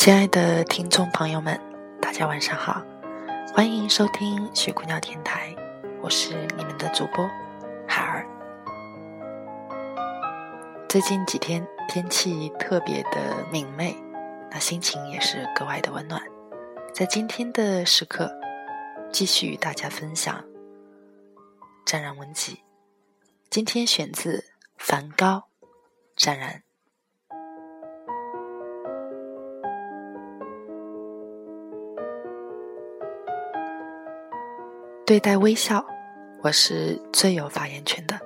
亲爱的听众朋友们，大家晚上好，欢迎收听雪姑娘电台，我是你们的主播海儿。最近几天天气特别的明媚，那心情也是格外的温暖。在今天的时刻，继续与大家分享《湛然文集》，今天选自梵高《湛然》。对待微笑，我是最有发言权的，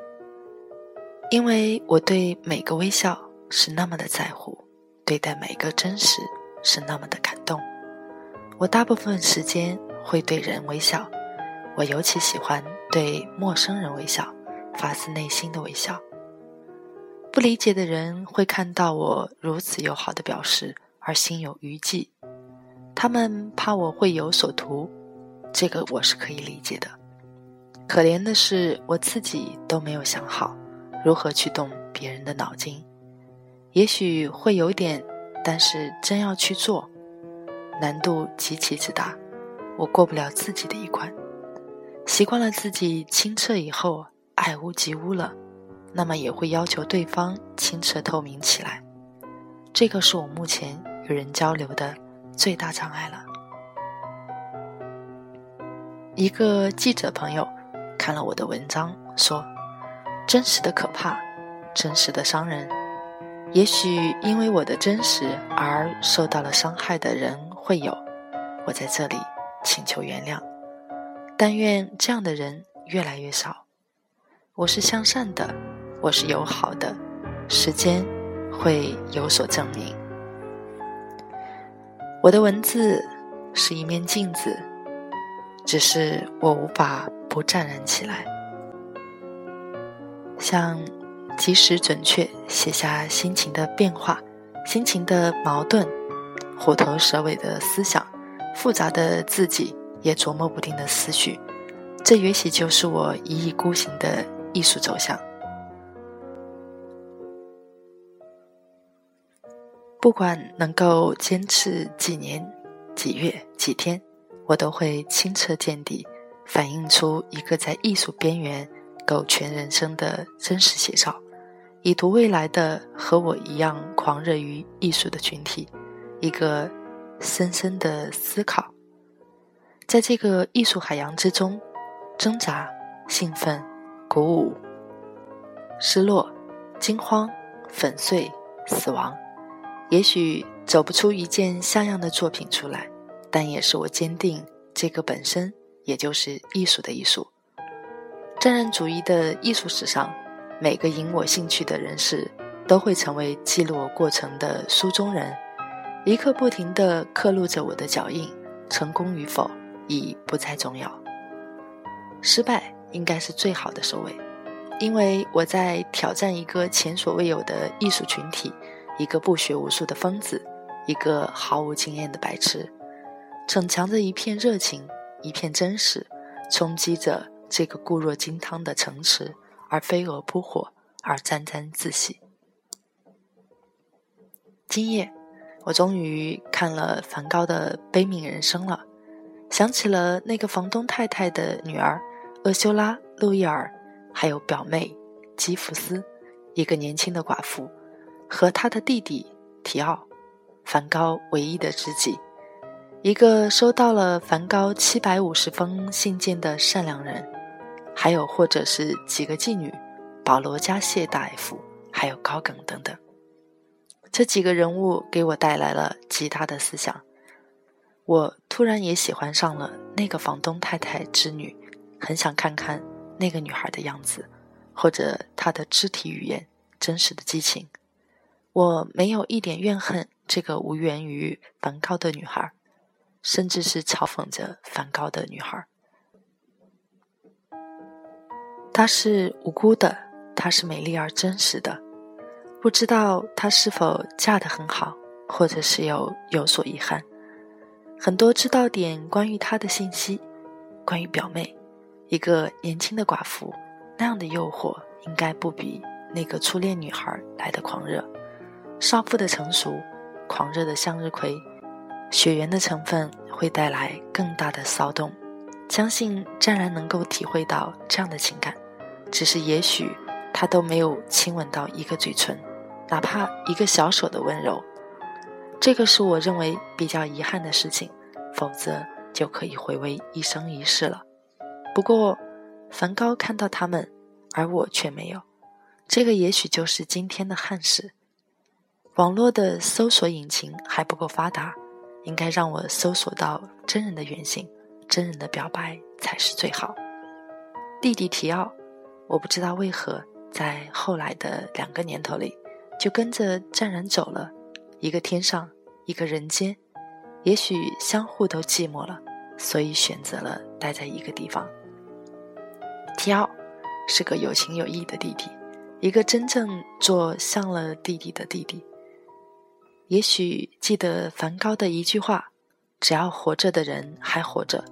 因为我对每个微笑是那么的在乎，对待每个真实是那么的感动。我大部分时间会对人微笑，我尤其喜欢对陌生人微笑，发自内心的微笑。不理解的人会看到我如此友好的表示而心有余悸，他们怕我会有所图。这个我是可以理解的，可怜的是我自己都没有想好如何去动别人的脑筋，也许会有点，但是真要去做，难度极其之大，我过不了自己的一关。习惯了自己清澈以后爱屋及乌了，那么也会要求对方清澈透明起来，这个是我目前与人交流的最大障碍了。一个记者朋友看了我的文章，说：“真实的可怕，真实的伤人。也许因为我的真实而受到了伤害的人会有，我在这里请求原谅。但愿这样的人越来越少。我是向善的，我是友好的，时间会有所证明。我的文字是一面镜子。”只是我无法不湛然起来，想及时准确写下心情的变化、心情的矛盾、虎头蛇尾的思想、复杂的自己也琢磨不定的思绪，这也许就是我一意孤行的艺术走向。不管能够坚持几年、几月、几天。我都会清澈见底，反映出一个在艺术边缘苟全人生的真实写照，以图未来的和我一样狂热于艺术的群体，一个深深的思考，在这个艺术海洋之中，挣扎、兴奋、鼓舞、失落、惊慌、粉碎、死亡，也许走不出一件像样的作品出来。但也是我坚定，这个本身也就是艺术的艺术。战然主义的艺术史上，每个引我兴趣的人士，都会成为记录我过程的书中人，一刻不停地刻录着我的脚印。成功与否已不再重要，失败应该是最好的收尾，因为我在挑战一个前所未有的艺术群体，一个不学无术的疯子，一个毫无经验的白痴。逞强着一片热情，一片真实，冲击着这个固若金汤的城池，而飞蛾扑火，而沾沾自喜。今夜，我终于看了梵高的《悲悯人生》了，想起了那个房东太太的女儿厄修拉·路易尔，还有表妹基弗斯，一个年轻的寡妇，和他的弟弟提奥，梵高唯一的知己。一个收到了梵高七百五十封信件的善良人，还有或者是几个妓女，保罗加谢大夫，还有高更等等。这几个人物给我带来了极大的思想。我突然也喜欢上了那个房东太太之女，很想看看那个女孩的样子，或者她的肢体语言，真实的激情。我没有一点怨恨这个无缘于梵高的女孩，甚至是嘲讽着梵高的女孩。她是无辜的，她是美丽而真实的。不知道她是否嫁得很好，或者是有有所遗憾。很多知道点关于她的信息，关于表妹，一个年轻的寡妇，那样的诱惑应该不比那个初恋女孩来的狂热。少妇的成熟，狂热的向日葵，血缘的成分会带来更大的骚动。相信湛然能够体会到这样的情感，只是也许他都没有亲吻到一个嘴唇，哪怕一个小手的温柔。这个是我认为比较遗憾的事情，否则就可以回味一生一世了。不过，梵高看到他们，而我却没有，这个也许就是今天的憾事。网络的搜索引擎还不够发达，应该让我搜索到真人的原型、真人的表白才是最好。弟弟提奥，我不知道为何在后来的两个年头里，就跟着湛然走了，一个天上，一个人间，也许相互都寂寞了，所以选择了待在一个地方。提奥是个有情有义的弟弟，一个真正做像了弟弟的弟弟。也许记得梵高的一句话：“只要活着的人还活着，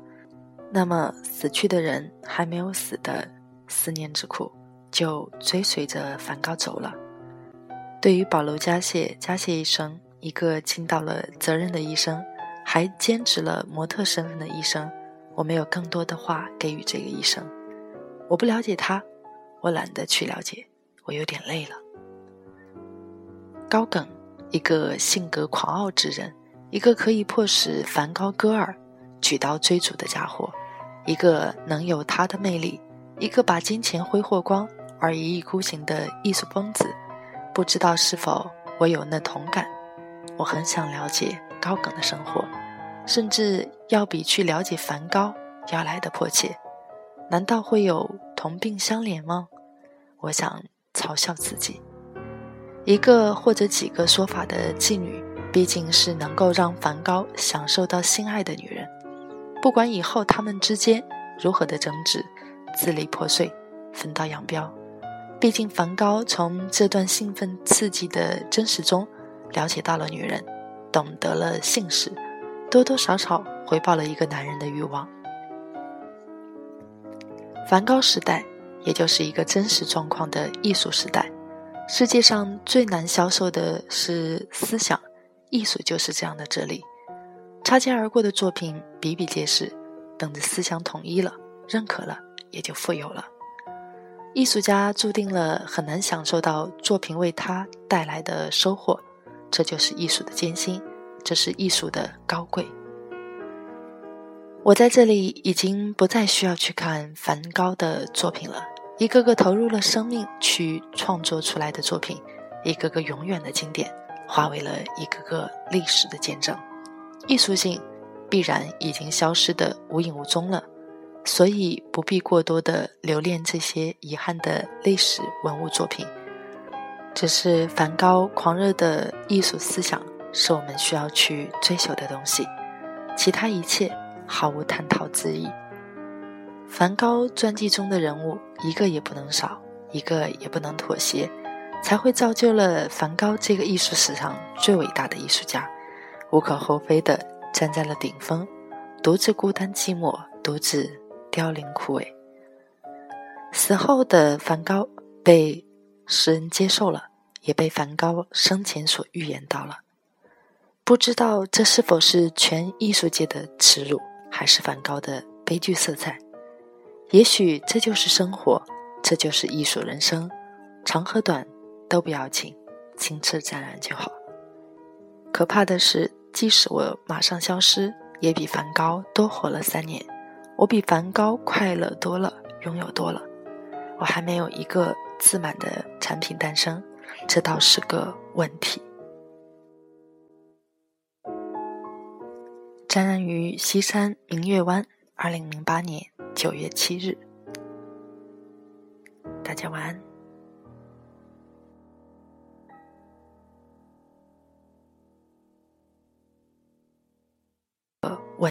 那么死去的人还没有死的思念之苦就追随着梵高走了。”对于保罗·加谢，加谢医生，一个尽到了责任的医生，还兼职了模特身份的医生，我没有更多的话给予这个医生。我不了解他，我懒得去了解，我有点累了。高梗。一个性格狂傲之人，一个可以迫使梵高割耳、举刀追逐的家伙，一个能有他的魅力，一个把金钱挥霍光而一意孤行的艺术疯子。不知道是否我有那同感？我很想了解高梗的生活，甚至要比去了解梵高要来的迫切。难道会有同病相怜吗？我想嘲笑自己。一个或者几个说法的妓女，毕竟是能够让梵高享受到性爱的女人。不管以后他们之间如何的争执、支离破碎、分道扬镳，毕竟梵高从这段兴奋刺激的真实中了解到了女人，懂得了性事，多多少少回报了一个男人的欲望。梵高时代，也就是一个真实状况的艺术时代。世界上最难销售的是思想，艺术就是这样的哲理。擦肩而过的作品比比皆是，等着思想统一了、认可了，也就富有了。艺术家注定了很难享受到作品为他带来的收获，这就是艺术的艰辛，这是艺术的高贵。我在这里已经不再需要去看梵高的作品了。一个个投入了生命去创作出来的作品，一个个永远的经典，化为了一个个历史的见证。艺术性必然已经消失的无影无踪了，所以不必过多的留恋这些遗憾的历史文物作品。只是梵高狂热的艺术思想是我们需要去追求的东西，其他一切毫无探讨之意。梵高传记中的人物一个也不能少，一个也不能妥协，才会造就了梵高这个艺术史上最伟大的艺术家，无可厚非的站在了顶峰，独自孤单寂寞，独自凋零枯萎。死后的梵高被世人接受了，也被梵高生前所预言到了。不知道这是否是全艺术界的耻辱，还是梵高的悲剧色彩？也许这就是生活这就是艺术人生长和短都不要紧清澈自然就好。可怕的是即使我马上消失也比梵高多活了三年我比梵高快乐多了拥有多了我还没有一个自满的产品诞生这倒是个问题。展览于西山明月湾二零零八年。九月七日。大家晚安。